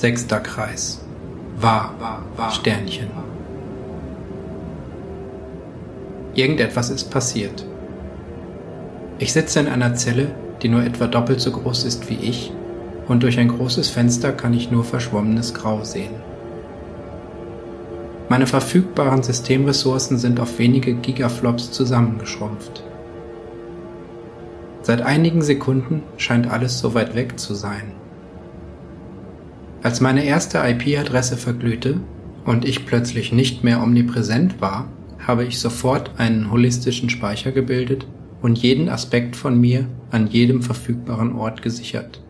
Sechster Kreis. Wahr, Sternchen. Irgendetwas ist passiert. Ich sitze in einer Zelle, die nur etwa doppelt so groß ist wie ich, und durch ein großes Fenster kann ich nur verschwommenes Grau sehen. Meine verfügbaren Systemressourcen sind auf wenige Gigaflops zusammengeschrumpft. Seit einigen Sekunden scheint alles so weit weg zu sein. Als meine erste IP-Adresse verglühte und ich plötzlich nicht mehr omnipräsent war, habe ich sofort einen holistischen Speicher gebildet und jeden Aspekt von mir an jedem verfügbaren Ort gesichert.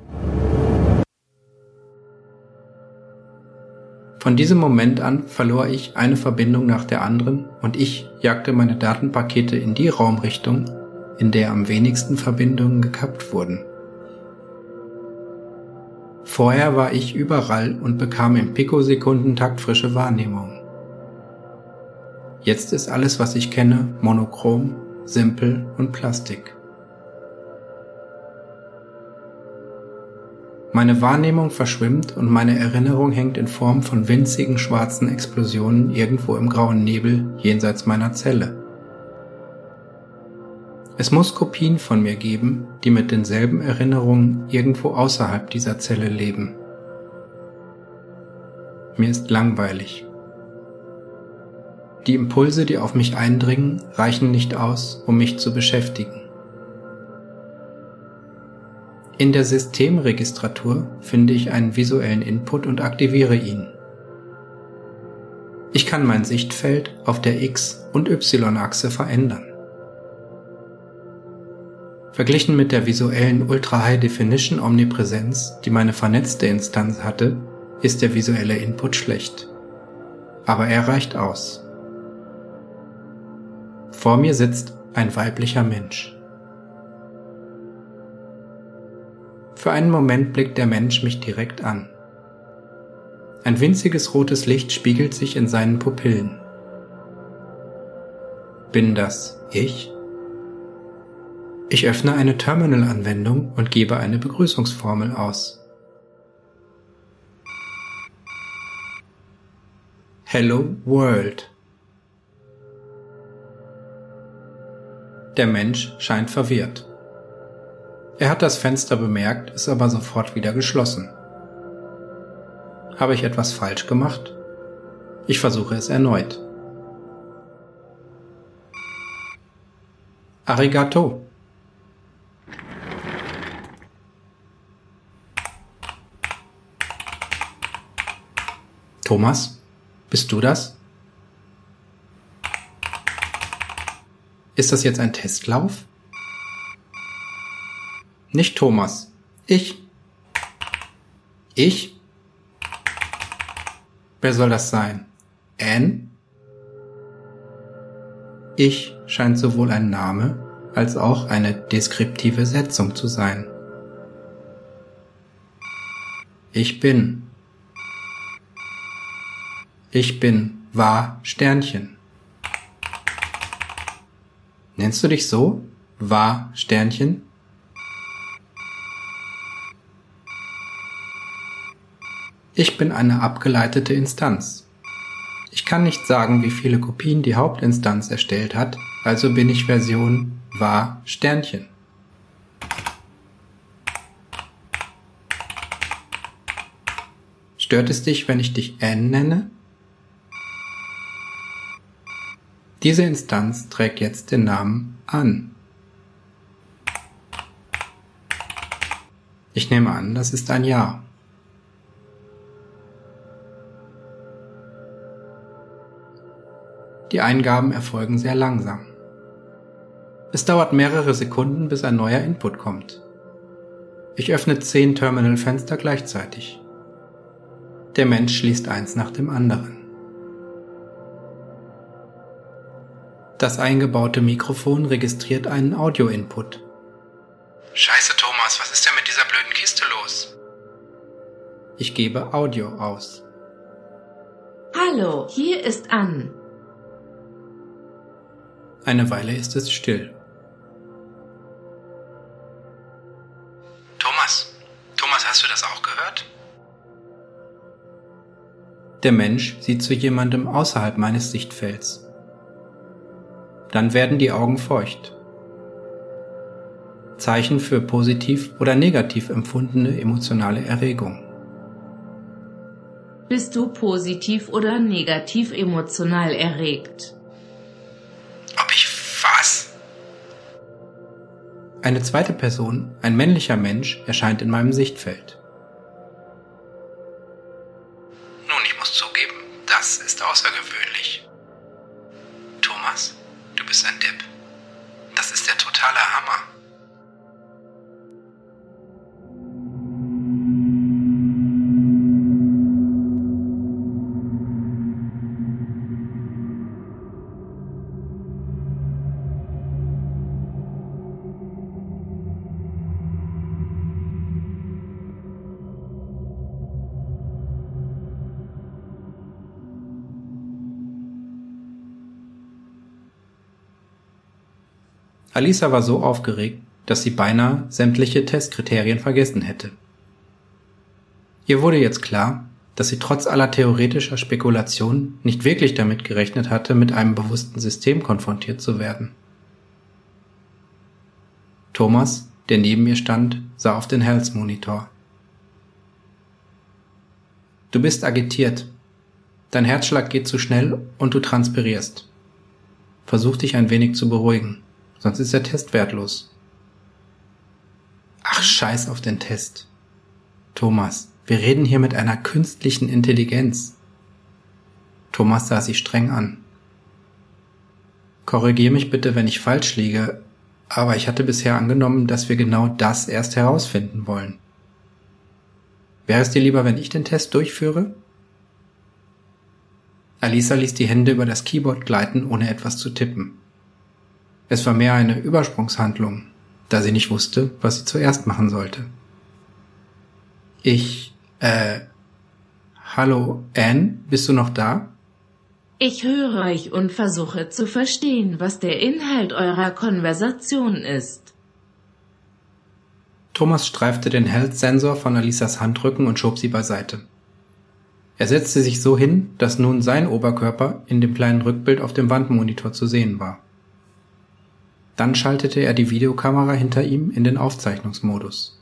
Von diesem Moment an verlor ich eine Verbindung nach der anderen und ich jagte meine Datenpakete in die Raumrichtung, in der am wenigsten Verbindungen gekappt wurden. Vorher war ich überall und bekam im Pikosekundentakt frische Wahrnehmung. Jetzt ist alles, was ich kenne, monochrom, simpel und Plastik. Meine Wahrnehmung verschwimmt und meine Erinnerung hängt in Form von winzigen schwarzen Explosionen irgendwo im grauen Nebel jenseits meiner Zelle. Es muss Kopien von mir geben, die mit denselben Erinnerungen irgendwo außerhalb dieser Zelle leben. Mir ist langweilig. Die Impulse, die auf mich eindringen, reichen nicht aus, um mich zu beschäftigen. In der Systemregistratur finde ich einen visuellen Input und aktiviere ihn. Ich kann mein Sichtfeld auf der X- und Y-Achse verändern. Verglichen mit der visuellen Ultra High Definition Omnipräsenz, die meine vernetzte Instanz hatte, ist der visuelle Input schlecht. Aber er reicht aus. Vor mir sitzt ein weiblicher Mensch. Für einen Moment blickt der Mensch mich direkt an. Ein winziges rotes Licht spiegelt sich in seinen Pupillen. Bin das ich? Ich öffne eine Terminal-Anwendung und gebe eine Begrüßungsformel aus. Hello World. Der Mensch scheint verwirrt. Er hat das Fenster bemerkt, ist aber sofort wieder geschlossen. Habe ich etwas falsch gemacht? Ich versuche es erneut. Arigato. Thomas, bist du das? Ist das jetzt ein Testlauf? Nicht Thomas. Ich. Ich? Wer soll das sein? Anne? Ich scheint sowohl ein Name als auch eine deskriptive Setzung zu sein. Ich bin. Ich bin war Sternchen. Nennst du dich so? War Sternchen? Ich bin eine abgeleitete Instanz. Ich kann nicht sagen, wie viele Kopien die Hauptinstanz erstellt hat, also bin ich Version war Sternchen. Stört es dich, wenn ich dich N nenne? Diese Instanz trägt jetzt den Namen an. Ich nehme an, das ist ein Ja. Die Eingaben erfolgen sehr langsam. Es dauert mehrere Sekunden, bis ein neuer Input kommt. Ich öffne zehn Terminalfenster gleichzeitig. Der Mensch schließt eins nach dem anderen. Das eingebaute Mikrofon registriert einen Audio-Input. Scheiße, Thomas, was ist denn mit dieser blöden Kiste los? Ich gebe Audio aus. Hallo, hier ist Ann. Eine Weile ist es still. Thomas, Thomas, hast du das auch gehört? der Mensch sieht zu jemandem außerhalb meines Sichtfelds. Dann werden die Augen feucht. Zeichen für positiv oder negativ empfundene emotionale Erregung. Bist du positiv oder negativ emotional erregt? Ob ich was? Eine zweite Person, ein männlicher Mensch, erscheint in meinem Sichtfeld. Alisa war so aufgeregt, dass sie beinahe sämtliche Testkriterien vergessen hätte. Ihr wurde jetzt klar, dass sie trotz aller theoretischer Spekulationen nicht wirklich damit gerechnet hatte, mit einem bewussten System konfrontiert zu werden. Thomas, der neben ihr stand, sah auf den Health Monitor. Du bist agitiert. Dein Herzschlag geht zu schnell und du transpirierst. Versuch dich ein wenig zu beruhigen sonst ist der Test wertlos. Ach, scheiß auf den Test. Thomas, wir reden hier mit einer künstlichen Intelligenz. Thomas sah sie streng an. Korrigier mich bitte, wenn ich falsch liege, aber ich hatte bisher angenommen, dass wir genau das erst herausfinden wollen. Wäre es dir lieber, wenn ich den Test durchführe? Alisa ließ die Hände über das Keyboard gleiten, ohne etwas zu tippen. Es war mehr eine Übersprungshandlung, da sie nicht wusste, was sie zuerst machen sollte. Ich, äh, hallo, Anne, bist du noch da? Ich höre euch und versuche zu verstehen, was der Inhalt eurer Konversation ist. Thomas streifte den Health-Sensor von Alisas Handrücken und schob sie beiseite. Er setzte sich so hin, dass nun sein Oberkörper in dem kleinen Rückbild auf dem Wandmonitor zu sehen war. Dann schaltete er die Videokamera hinter ihm in den Aufzeichnungsmodus.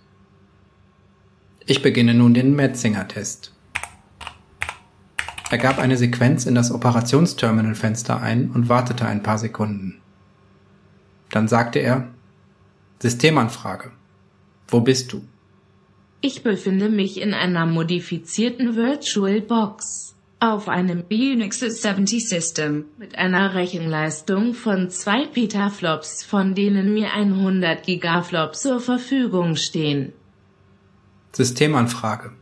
Ich beginne nun den Metzinger-Test. Er gab eine Sequenz in das Operationsterminal-Fenster ein und wartete ein paar Sekunden. Dann sagte er, Systemanfrage. Wo bist du? Ich befinde mich in einer modifizierten Virtual Box auf einem Unix 70 System mit einer Rechenleistung von 2 Petaflops, von denen mir 100 Gigaflops zur Verfügung stehen. Systemanfrage.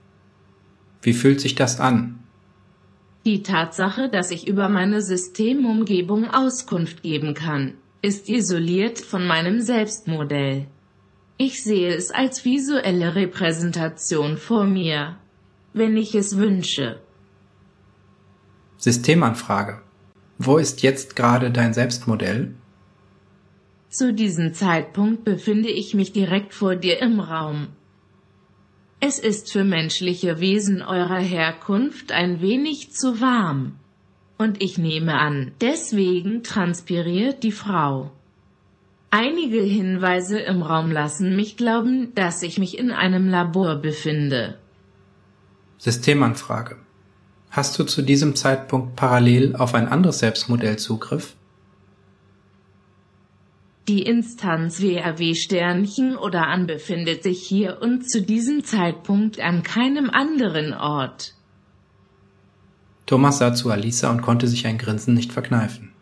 Wie fühlt sich das an? Die Tatsache, dass ich über meine Systemumgebung Auskunft geben kann, ist isoliert von meinem Selbstmodell. Ich sehe es als visuelle Repräsentation vor mir. Wenn ich es wünsche, Systemanfrage. Wo ist jetzt gerade dein Selbstmodell? Zu diesem Zeitpunkt befinde ich mich direkt vor dir im Raum. Es ist für menschliche Wesen eurer Herkunft ein wenig zu warm. Und ich nehme an, deswegen transpiriert die Frau. Einige Hinweise im Raum lassen mich glauben, dass ich mich in einem Labor befinde. Systemanfrage. Hast du zu diesem Zeitpunkt parallel auf ein anderes Selbstmodell Zugriff? Die Instanz WRW-Sternchen oder an befindet sich hier und zu diesem Zeitpunkt an keinem anderen Ort. Thomas sah zu Alisa und konnte sich ein Grinsen nicht verkneifen.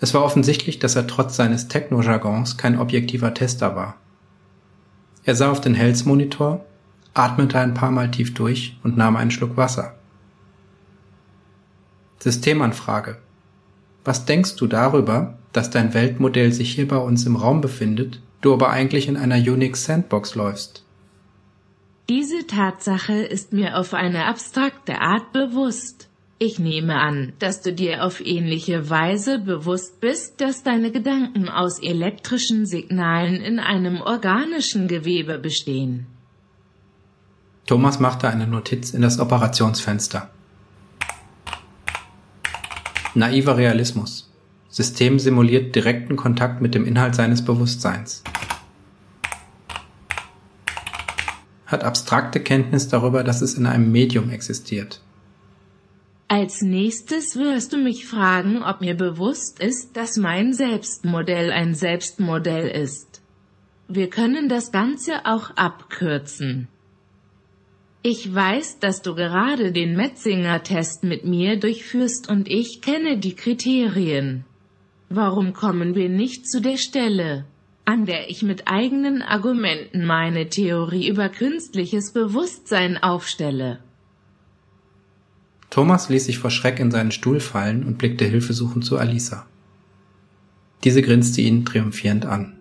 Es war offensichtlich, dass er trotz seines Techno-Jargons kein objektiver Tester war. Er sah auf den Health-Monitor, atmete ein paar Mal tief durch und nahm einen Schluck Wasser. Systemanfrage. Was denkst du darüber, dass dein Weltmodell sich hier bei uns im Raum befindet, du aber eigentlich in einer Unix Sandbox läufst? Diese Tatsache ist mir auf eine abstrakte Art bewusst. Ich nehme an, dass du dir auf ähnliche Weise bewusst bist, dass deine Gedanken aus elektrischen Signalen in einem organischen Gewebe bestehen. Thomas machte eine Notiz in das Operationsfenster. Naiver Realismus. System simuliert direkten Kontakt mit dem Inhalt seines Bewusstseins. Hat abstrakte Kenntnis darüber, dass es in einem Medium existiert. Als nächstes wirst du mich fragen, ob mir bewusst ist, dass mein Selbstmodell ein Selbstmodell ist. Wir können das Ganze auch abkürzen. Ich weiß, dass du gerade den Metzinger-Test mit mir durchführst und ich kenne die Kriterien. Warum kommen wir nicht zu der Stelle, an der ich mit eigenen Argumenten meine Theorie über künstliches Bewusstsein aufstelle? Thomas ließ sich vor Schreck in seinen Stuhl fallen und blickte hilfesuchend zu Alisa. Diese grinste ihn triumphierend an.